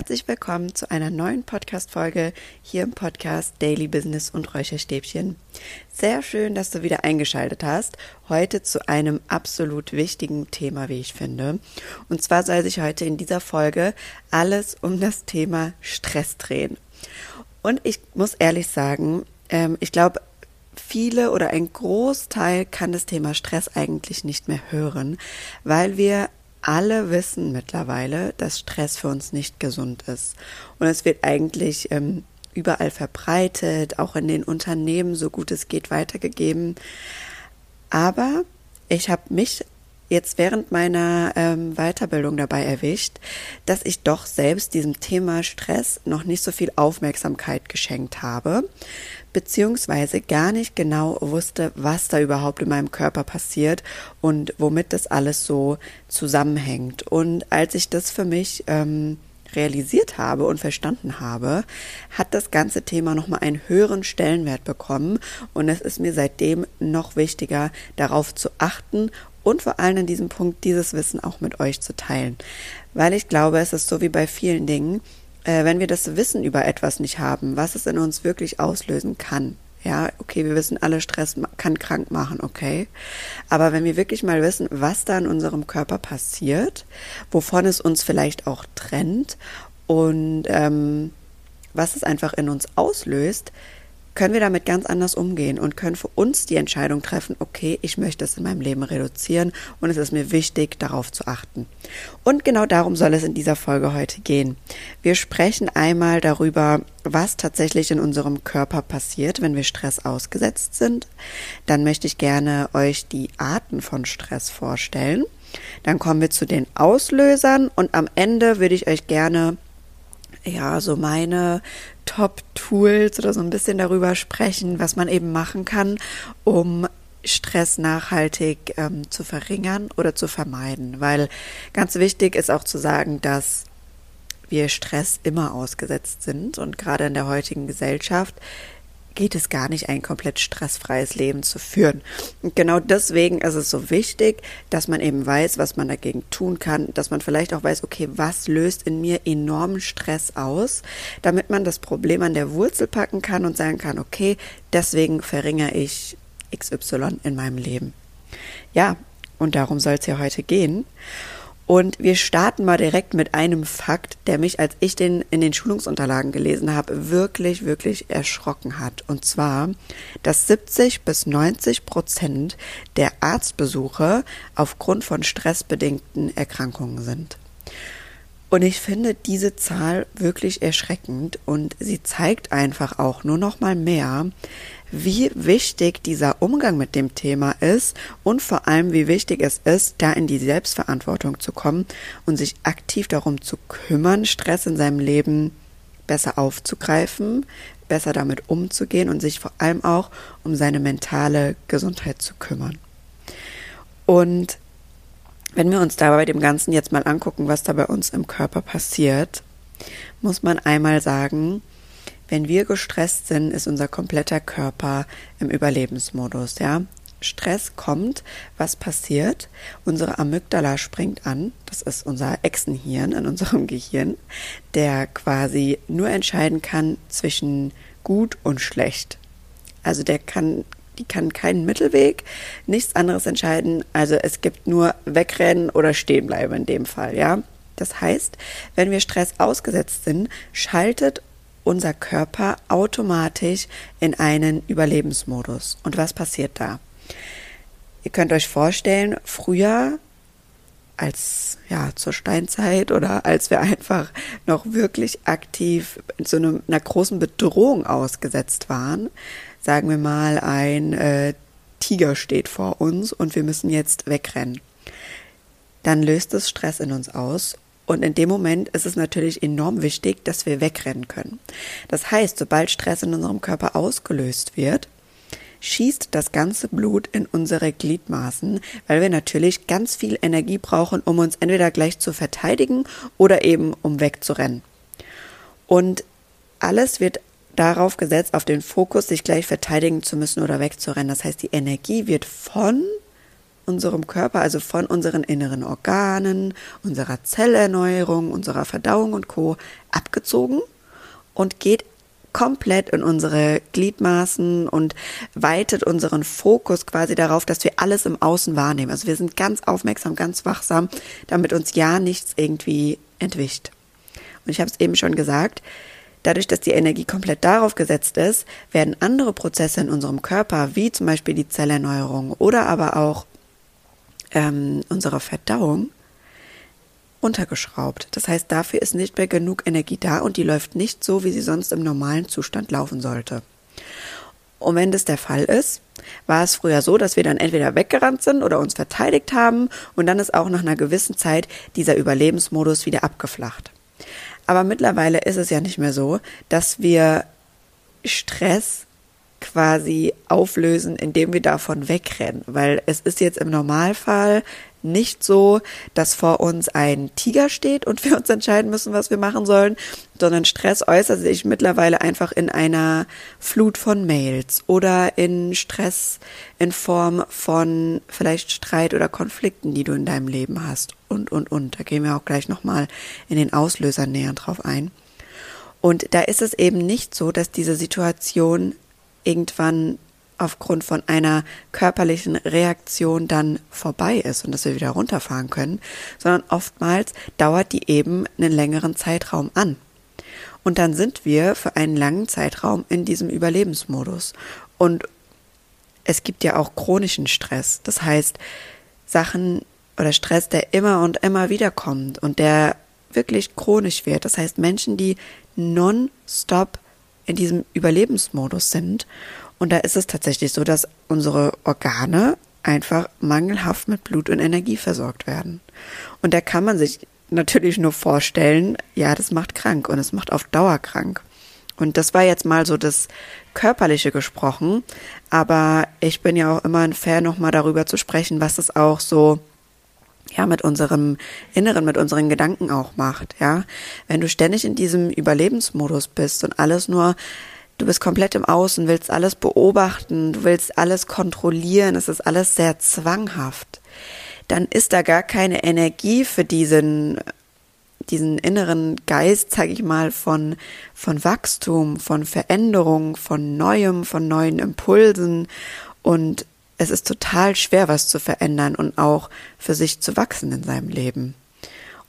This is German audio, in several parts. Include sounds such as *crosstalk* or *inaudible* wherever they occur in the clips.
herzlich willkommen zu einer neuen Podcast-Folge hier im Podcast Daily Business und Räucherstäbchen. Sehr schön, dass du wieder eingeschaltet hast. Heute zu einem absolut wichtigen Thema, wie ich finde. Und zwar soll sich heute in dieser Folge alles um das Thema Stress drehen. Und ich muss ehrlich sagen, ähm, ich glaube, viele oder ein Großteil kann das Thema Stress eigentlich nicht mehr hören, weil wir alle wissen mittlerweile, dass Stress für uns nicht gesund ist. Und es wird eigentlich ähm, überall verbreitet, auch in den Unternehmen, so gut es geht, weitergegeben. Aber ich habe mich jetzt während meiner ähm, Weiterbildung dabei erwischt, dass ich doch selbst diesem Thema Stress noch nicht so viel Aufmerksamkeit geschenkt habe, beziehungsweise gar nicht genau wusste, was da überhaupt in meinem Körper passiert und womit das alles so zusammenhängt. Und als ich das für mich ähm, realisiert habe und verstanden habe, hat das ganze Thema nochmal einen höheren Stellenwert bekommen und es ist mir seitdem noch wichtiger, darauf zu achten und vor allem in diesem Punkt dieses Wissen auch mit euch zu teilen. Weil ich glaube, es ist so wie bei vielen Dingen, äh, wenn wir das Wissen über etwas nicht haben, was es in uns wirklich auslösen kann. Ja, okay, wir wissen alle, Stress kann krank machen, okay. Aber wenn wir wirklich mal wissen, was da in unserem Körper passiert, wovon es uns vielleicht auch trennt und ähm, was es einfach in uns auslöst, können wir damit ganz anders umgehen und können für uns die Entscheidung treffen, okay, ich möchte es in meinem Leben reduzieren und es ist mir wichtig, darauf zu achten. Und genau darum soll es in dieser Folge heute gehen. Wir sprechen einmal darüber, was tatsächlich in unserem Körper passiert, wenn wir Stress ausgesetzt sind. Dann möchte ich gerne euch die Arten von Stress vorstellen. Dann kommen wir zu den Auslösern und am Ende würde ich euch gerne ja, so meine Top-Tools oder so ein bisschen darüber sprechen, was man eben machen kann, um Stress nachhaltig ähm, zu verringern oder zu vermeiden. Weil ganz wichtig ist auch zu sagen, dass wir Stress immer ausgesetzt sind und gerade in der heutigen Gesellschaft geht es gar nicht, ein komplett stressfreies Leben zu führen. Und genau deswegen ist es so wichtig, dass man eben weiß, was man dagegen tun kann, dass man vielleicht auch weiß, okay, was löst in mir enormen Stress aus, damit man das Problem an der Wurzel packen kann und sagen kann, okay, deswegen verringere ich XY in meinem Leben. Ja, und darum soll es ja heute gehen. Und wir starten mal direkt mit einem Fakt, der mich, als ich den in den Schulungsunterlagen gelesen habe, wirklich, wirklich erschrocken hat. Und zwar, dass 70 bis 90 Prozent der Arztbesuche aufgrund von stressbedingten Erkrankungen sind. Und ich finde diese Zahl wirklich erschreckend und sie zeigt einfach auch nur noch mal mehr, wie wichtig dieser Umgang mit dem Thema ist und vor allem, wie wichtig es ist, da in die Selbstverantwortung zu kommen und sich aktiv darum zu kümmern, Stress in seinem Leben besser aufzugreifen, besser damit umzugehen und sich vor allem auch um seine mentale Gesundheit zu kümmern. Und wenn wir uns da bei dem Ganzen jetzt mal angucken, was da bei uns im Körper passiert, muss man einmal sagen, wenn wir gestresst sind, ist unser kompletter Körper im Überlebensmodus, ja. Stress kommt, was passiert? Unsere Amygdala springt an, das ist unser Echsenhirn in unserem *laughs* Gehirn, der quasi nur entscheiden kann zwischen gut und schlecht. Also der kann, die kann keinen Mittelweg, nichts anderes entscheiden. Also es gibt nur wegrennen oder stehen bleiben in dem Fall, ja. Das heißt, wenn wir Stress ausgesetzt sind, schaltet unser Körper automatisch in einen Überlebensmodus. Und was passiert da? Ihr könnt euch vorstellen, früher als ja zur Steinzeit oder als wir einfach noch wirklich aktiv zu einem, einer großen Bedrohung ausgesetzt waren, sagen wir mal ein äh, Tiger steht vor uns und wir müssen jetzt wegrennen, dann löst es Stress in uns aus und in dem Moment ist es natürlich enorm wichtig, dass wir wegrennen können. Das heißt, sobald Stress in unserem Körper ausgelöst wird, schießt das ganze Blut in unsere Gliedmaßen, weil wir natürlich ganz viel Energie brauchen, um uns entweder gleich zu verteidigen oder eben um wegzurennen. Und alles wird darauf gesetzt, auf den Fokus, sich gleich verteidigen zu müssen oder wegzurennen. Das heißt, die Energie wird von unserem Körper, also von unseren inneren Organen, unserer Zellerneuerung, unserer Verdauung und Co. abgezogen und geht komplett in unsere Gliedmaßen und weitet unseren Fokus quasi darauf, dass wir alles im Außen wahrnehmen. Also wir sind ganz aufmerksam, ganz wachsam, damit uns ja nichts irgendwie entwischt. Und ich habe es eben schon gesagt, dadurch, dass die Energie komplett darauf gesetzt ist, werden andere Prozesse in unserem Körper, wie zum Beispiel die Zellerneuerung oder aber auch ähm, unsere Verdauung, untergeschraubt. Das heißt, dafür ist nicht mehr genug Energie da und die läuft nicht so, wie sie sonst im normalen Zustand laufen sollte. Und wenn das der Fall ist, war es früher so, dass wir dann entweder weggerannt sind oder uns verteidigt haben und dann ist auch nach einer gewissen Zeit dieser Überlebensmodus wieder abgeflacht. Aber mittlerweile ist es ja nicht mehr so, dass wir Stress quasi auflösen, indem wir davon wegrennen, weil es ist jetzt im Normalfall nicht so, dass vor uns ein Tiger steht und *laughs* wir uns entscheiden müssen, was wir machen sollen, sondern Stress äußert sich mittlerweile einfach in einer Flut von Mails oder in Stress in Form von vielleicht Streit oder Konflikten, die du in deinem Leben hast und, und, und. Da gehen wir auch gleich nochmal in den Auslösern näher drauf ein. Und da ist es eben nicht so, dass diese Situation irgendwann aufgrund von einer körperlichen Reaktion dann vorbei ist und dass wir wieder runterfahren können, sondern oftmals dauert die eben einen längeren Zeitraum an. Und dann sind wir für einen langen Zeitraum in diesem Überlebensmodus. Und es gibt ja auch chronischen Stress. Das heißt, Sachen oder Stress, der immer und immer wieder kommt und der wirklich chronisch wird. Das heißt, Menschen, die non-stop in diesem Überlebensmodus sind und da ist es tatsächlich so, dass unsere Organe einfach mangelhaft mit Blut und Energie versorgt werden. Und da kann man sich natürlich nur vorstellen, ja, das macht krank und es macht auf Dauer krank. Und das war jetzt mal so das Körperliche gesprochen, aber ich bin ja auch immer ein Fan, nochmal darüber zu sprechen, was es auch so ja, mit unserem Inneren, mit unseren Gedanken auch macht, ja. Wenn du ständig in diesem Überlebensmodus bist und alles nur du bist komplett im Außen, willst alles beobachten, du willst alles kontrollieren, es ist alles sehr zwanghaft, dann ist da gar keine Energie für diesen diesen inneren Geist, sage ich mal, von, von Wachstum, von Veränderung, von Neuem, von neuen Impulsen. Und es ist total schwer, was zu verändern und auch für sich zu wachsen in seinem Leben.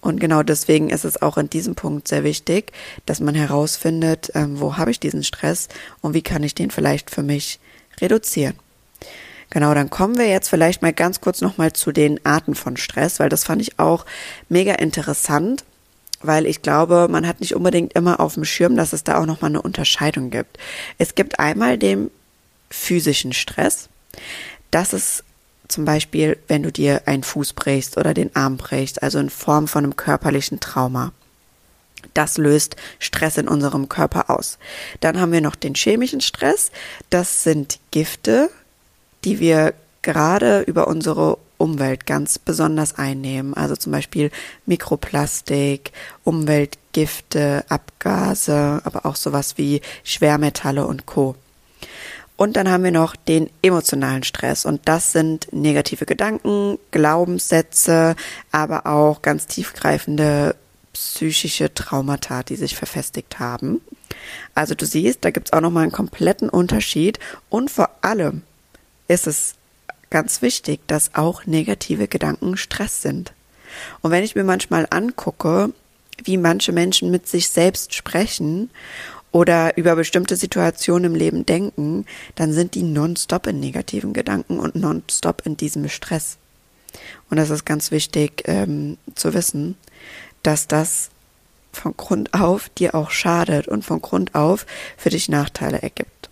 Und genau deswegen ist es auch in diesem Punkt sehr wichtig, dass man herausfindet, ähm, wo habe ich diesen Stress und wie kann ich den vielleicht für mich reduzieren. Genau, dann kommen wir jetzt vielleicht mal ganz kurz nochmal zu den Arten von Stress, weil das fand ich auch mega interessant, weil ich glaube, man hat nicht unbedingt immer auf dem Schirm, dass es da auch nochmal eine Unterscheidung gibt. Es gibt einmal den physischen Stress. Das ist zum Beispiel, wenn du dir einen Fuß brichst oder den Arm brichst, also in Form von einem körperlichen Trauma. Das löst Stress in unserem Körper aus. Dann haben wir noch den chemischen Stress. Das sind Gifte, die wir gerade über unsere Umwelt ganz besonders einnehmen. Also zum Beispiel Mikroplastik, Umweltgifte, Abgase, aber auch sowas wie Schwermetalle und Co. Und dann haben wir noch den emotionalen Stress. Und das sind negative Gedanken, Glaubenssätze, aber auch ganz tiefgreifende psychische Traumata, die sich verfestigt haben. Also du siehst, da gibt's auch nochmal einen kompletten Unterschied. Und vor allem ist es ganz wichtig, dass auch negative Gedanken Stress sind. Und wenn ich mir manchmal angucke, wie manche Menschen mit sich selbst sprechen oder über bestimmte Situationen im Leben denken, dann sind die nonstop in negativen Gedanken und nonstop in diesem Stress. Und das ist ganz wichtig ähm, zu wissen, dass das von Grund auf dir auch schadet und von Grund auf für dich Nachteile ergibt.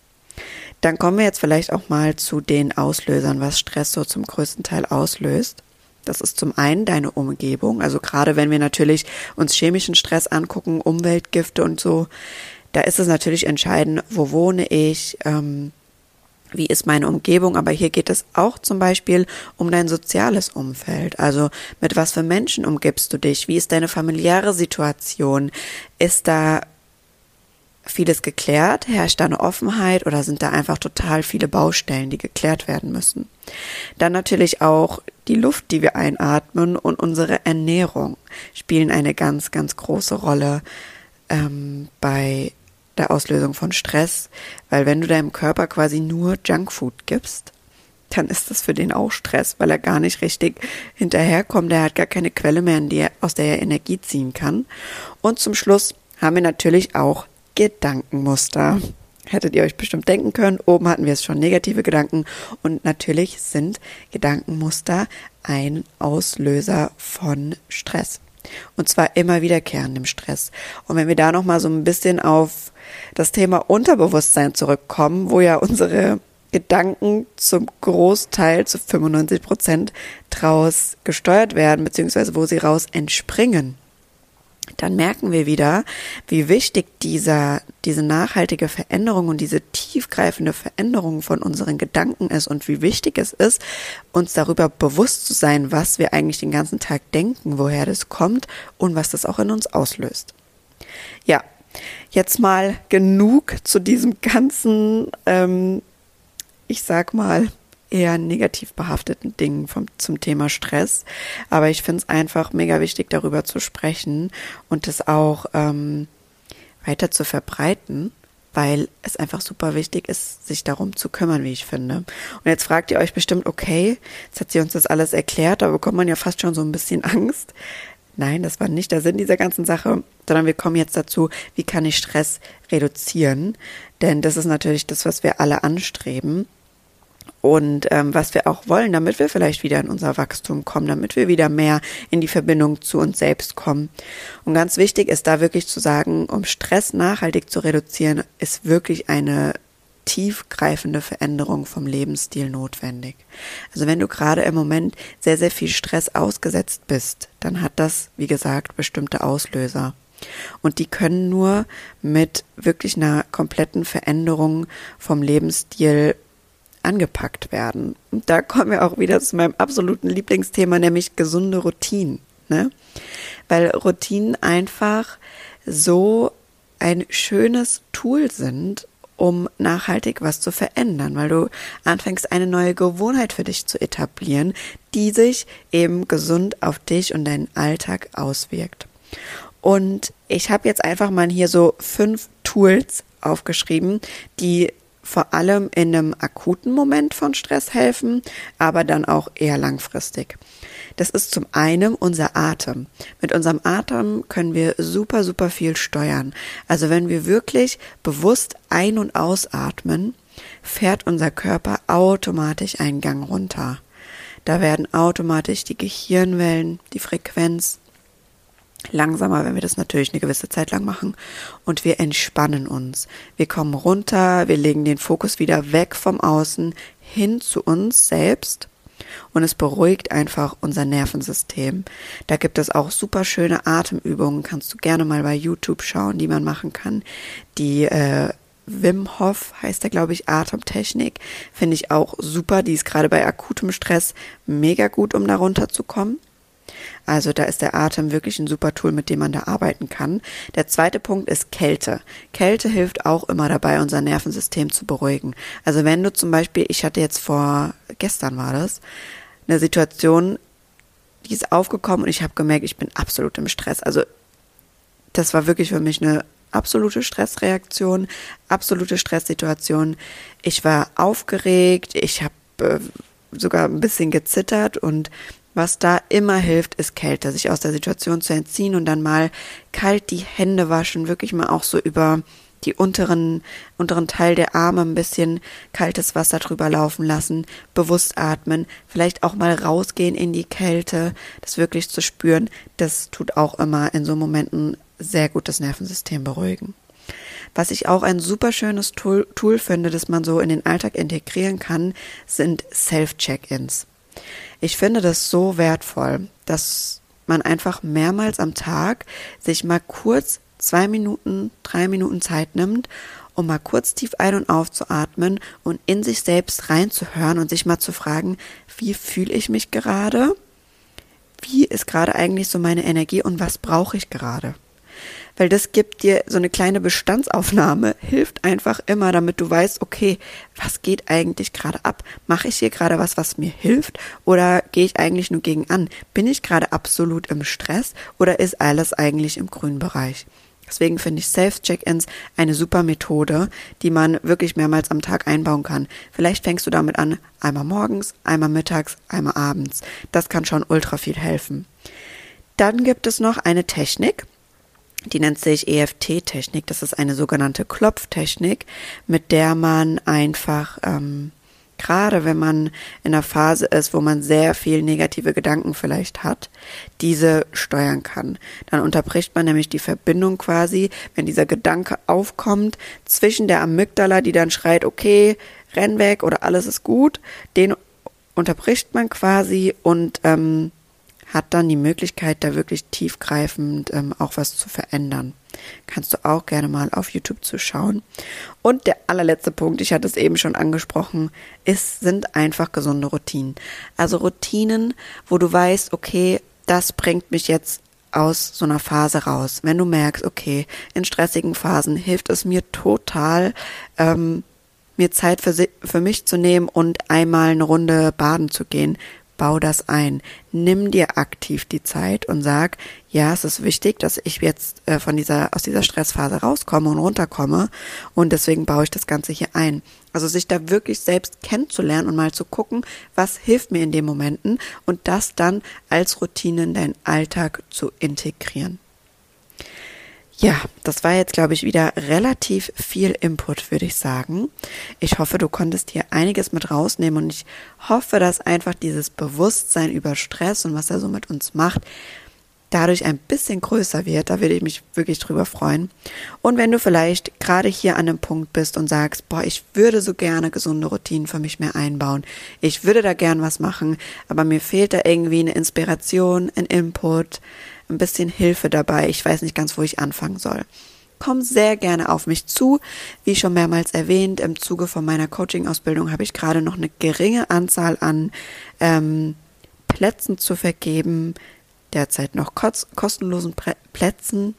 Dann kommen wir jetzt vielleicht auch mal zu den Auslösern, was Stress so zum größten Teil auslöst. Das ist zum einen deine Umgebung, also gerade wenn wir natürlich uns chemischen Stress angucken, Umweltgifte und so, da ist es natürlich entscheidend, wo wohne ich, ähm, wie ist meine Umgebung, aber hier geht es auch zum Beispiel um dein soziales Umfeld. Also mit was für Menschen umgibst du dich? Wie ist deine familiäre Situation? Ist da vieles geklärt? Herrscht da eine Offenheit oder sind da einfach total viele Baustellen, die geklärt werden müssen? Dann natürlich auch die Luft, die wir einatmen und unsere Ernährung spielen eine ganz, ganz große Rolle ähm, bei der Auslösung von Stress, weil wenn du deinem Körper quasi nur Junkfood gibst, dann ist das für den auch Stress, weil er gar nicht richtig hinterherkommt. Er hat gar keine Quelle mehr, aus der er Energie ziehen kann. Und zum Schluss haben wir natürlich auch Gedankenmuster. Hättet ihr euch bestimmt denken können, oben hatten wir es schon negative Gedanken und natürlich sind Gedankenmuster ein Auslöser von Stress. Und zwar immer wiederkehrendem Stress. Und wenn wir da nochmal so ein bisschen auf das Thema Unterbewusstsein zurückkommen, wo ja unsere Gedanken zum Großteil zu 95 Prozent draus gesteuert werden, beziehungsweise wo sie raus entspringen, dann merken wir wieder, wie wichtig dieser, diese nachhaltige Veränderung und diese tiefgreifende Veränderung von unseren Gedanken ist und wie wichtig es ist, uns darüber bewusst zu sein, was wir eigentlich den ganzen Tag denken, woher das kommt und was das auch in uns auslöst. Ja, jetzt mal genug zu diesem ganzen ähm, ich sag mal, eher negativ behafteten Dingen vom, zum Thema Stress. Aber ich finde es einfach mega wichtig, darüber zu sprechen und es auch ähm, weiter zu verbreiten, weil es einfach super wichtig ist, sich darum zu kümmern, wie ich finde. Und jetzt fragt ihr euch bestimmt, okay, jetzt hat sie uns das alles erklärt, da bekommt man ja fast schon so ein bisschen *laughs* Angst. Nein, das war nicht der Sinn dieser ganzen Sache, sondern wir kommen jetzt dazu, wie kann ich Stress reduzieren? Denn das ist natürlich das, was wir alle anstreben und ähm, was wir auch wollen, damit wir vielleicht wieder in unser Wachstum kommen, damit wir wieder mehr in die Verbindung zu uns selbst kommen. Und ganz wichtig ist da wirklich zu sagen, um Stress nachhaltig zu reduzieren, ist wirklich eine tiefgreifende Veränderung vom Lebensstil notwendig. Also wenn du gerade im Moment sehr, sehr viel Stress ausgesetzt bist, dann hat das, wie gesagt, bestimmte Auslöser. Und die können nur mit wirklich einer kompletten Veränderung vom Lebensstil angepackt werden. Und da kommen wir auch wieder zu meinem absoluten Lieblingsthema, nämlich gesunde Routinen. Ne? Weil Routinen einfach so ein schönes Tool sind, um nachhaltig was zu verändern, weil du anfängst, eine neue Gewohnheit für dich zu etablieren, die sich eben gesund auf dich und deinen Alltag auswirkt. Und ich habe jetzt einfach mal hier so fünf Tools aufgeschrieben, die vor allem in einem akuten Moment von Stress helfen, aber dann auch eher langfristig. Das ist zum einen unser Atem. Mit unserem Atem können wir super, super viel steuern. Also wenn wir wirklich bewusst ein- und ausatmen, fährt unser Körper automatisch einen Gang runter. Da werden automatisch die Gehirnwellen, die Frequenz langsamer, wenn wir das natürlich eine gewisse Zeit lang machen. Und wir entspannen uns. Wir kommen runter, wir legen den Fokus wieder weg vom Außen hin zu uns selbst. Und es beruhigt einfach unser Nervensystem. Da gibt es auch super schöne Atemübungen, kannst du gerne mal bei YouTube schauen, die man machen kann. Die äh, Wim Hof heißt der, glaube ich, Atemtechnik. Finde ich auch super. Die ist gerade bei akutem Stress mega gut, um da runterzukommen. Also da ist der Atem wirklich ein super Tool, mit dem man da arbeiten kann. Der zweite Punkt ist Kälte. Kälte hilft auch immer dabei, unser Nervensystem zu beruhigen. Also wenn du zum Beispiel, ich hatte jetzt vor, gestern war das, eine Situation, die ist aufgekommen und ich habe gemerkt, ich bin absolut im Stress. Also das war wirklich für mich eine absolute Stressreaktion, absolute Stresssituation. Ich war aufgeregt, ich habe äh, sogar ein bisschen gezittert und was da immer hilft, ist Kälte, sich aus der Situation zu entziehen und dann mal kalt die Hände waschen, wirklich mal auch so über die unteren, unteren Teil der Arme ein bisschen kaltes Wasser drüber laufen lassen, bewusst atmen, vielleicht auch mal rausgehen in die Kälte, das wirklich zu spüren, das tut auch immer in so Momenten sehr gut das Nervensystem beruhigen. Was ich auch ein super schönes Tool, Tool finde, das man so in den Alltag integrieren kann, sind Self-Check-ins. Ich finde das so wertvoll, dass man einfach mehrmals am Tag sich mal kurz zwei Minuten, drei Minuten Zeit nimmt, um mal kurz tief ein- und aufzuatmen und in sich selbst reinzuhören und sich mal zu fragen, wie fühle ich mich gerade? Wie ist gerade eigentlich so meine Energie und was brauche ich gerade? Weil das gibt dir so eine kleine Bestandsaufnahme, hilft einfach immer, damit du weißt, okay, was geht eigentlich gerade ab? Mache ich hier gerade was, was mir hilft oder gehe ich eigentlich nur gegen an? Bin ich gerade absolut im Stress oder ist alles eigentlich im grünen Bereich? Deswegen finde ich Self-Check-ins eine super Methode, die man wirklich mehrmals am Tag einbauen kann. Vielleicht fängst du damit an, einmal morgens, einmal mittags, einmal abends. Das kann schon ultra viel helfen. Dann gibt es noch eine Technik, die nennt sich EFT-Technik. Das ist eine sogenannte Klopftechnik, mit der man einfach ähm, gerade wenn man in einer Phase ist, wo man sehr viel negative Gedanken vielleicht hat, diese steuern kann. Dann unterbricht man nämlich die Verbindung quasi, wenn dieser Gedanke aufkommt, zwischen der Amygdala, die dann schreit, okay, renn weg oder alles ist gut, den unterbricht man quasi und ähm, hat dann die Möglichkeit, da wirklich tiefgreifend ähm, auch was zu verändern. Kannst du auch gerne mal auf YouTube zuschauen. Und der allerletzte Punkt, ich hatte es eben schon angesprochen, ist, sind einfach gesunde Routinen. Also Routinen, wo du weißt, okay, das bringt mich jetzt aus so einer Phase raus. Wenn du merkst, okay, in stressigen Phasen hilft es mir total, ähm, mir Zeit für, für mich zu nehmen und einmal eine Runde baden zu gehen, bau das ein. Nimm dir aktiv die Zeit und sag, ja, es ist wichtig, dass ich jetzt äh, von dieser, aus dieser Stressphase rauskomme und runterkomme und deswegen baue ich das Ganze hier ein. Also sich da wirklich selbst kennenzulernen und mal zu gucken, was hilft mir in den Momenten und das dann als Routine in deinen Alltag zu integrieren. Ja, das war jetzt, glaube ich, wieder relativ viel Input, würde ich sagen. Ich hoffe, du konntest hier einiges mit rausnehmen und ich hoffe, dass einfach dieses Bewusstsein über Stress und was er so mit uns macht, dadurch ein bisschen größer wird. Da würde ich mich wirklich drüber freuen. Und wenn du vielleicht gerade hier an einem Punkt bist und sagst, boah, ich würde so gerne gesunde Routinen für mich mehr einbauen. Ich würde da gern was machen, aber mir fehlt da irgendwie eine Inspiration, ein Input, ein bisschen Hilfe dabei. Ich weiß nicht ganz, wo ich anfangen soll. Komm sehr gerne auf mich zu. Wie schon mehrmals erwähnt, im Zuge von meiner Coaching-Ausbildung habe ich gerade noch eine geringe Anzahl an ähm, Plätzen zu vergeben, derzeit noch kostenlosen Plätzen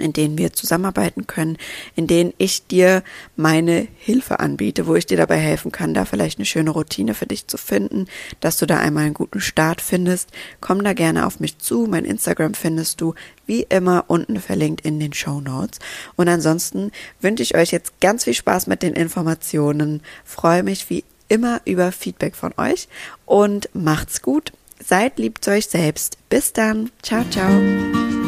in denen wir zusammenarbeiten können, in denen ich dir meine Hilfe anbiete, wo ich dir dabei helfen kann, da vielleicht eine schöne Routine für dich zu finden, dass du da einmal einen guten Start findest. Komm da gerne auf mich zu. Mein Instagram findest du wie immer unten verlinkt in den Show Notes. Und ansonsten wünsche ich euch jetzt ganz viel Spaß mit den Informationen. Freue mich wie immer über Feedback von euch und macht's gut. Seid lieb zu euch selbst. Bis dann. Ciao, ciao.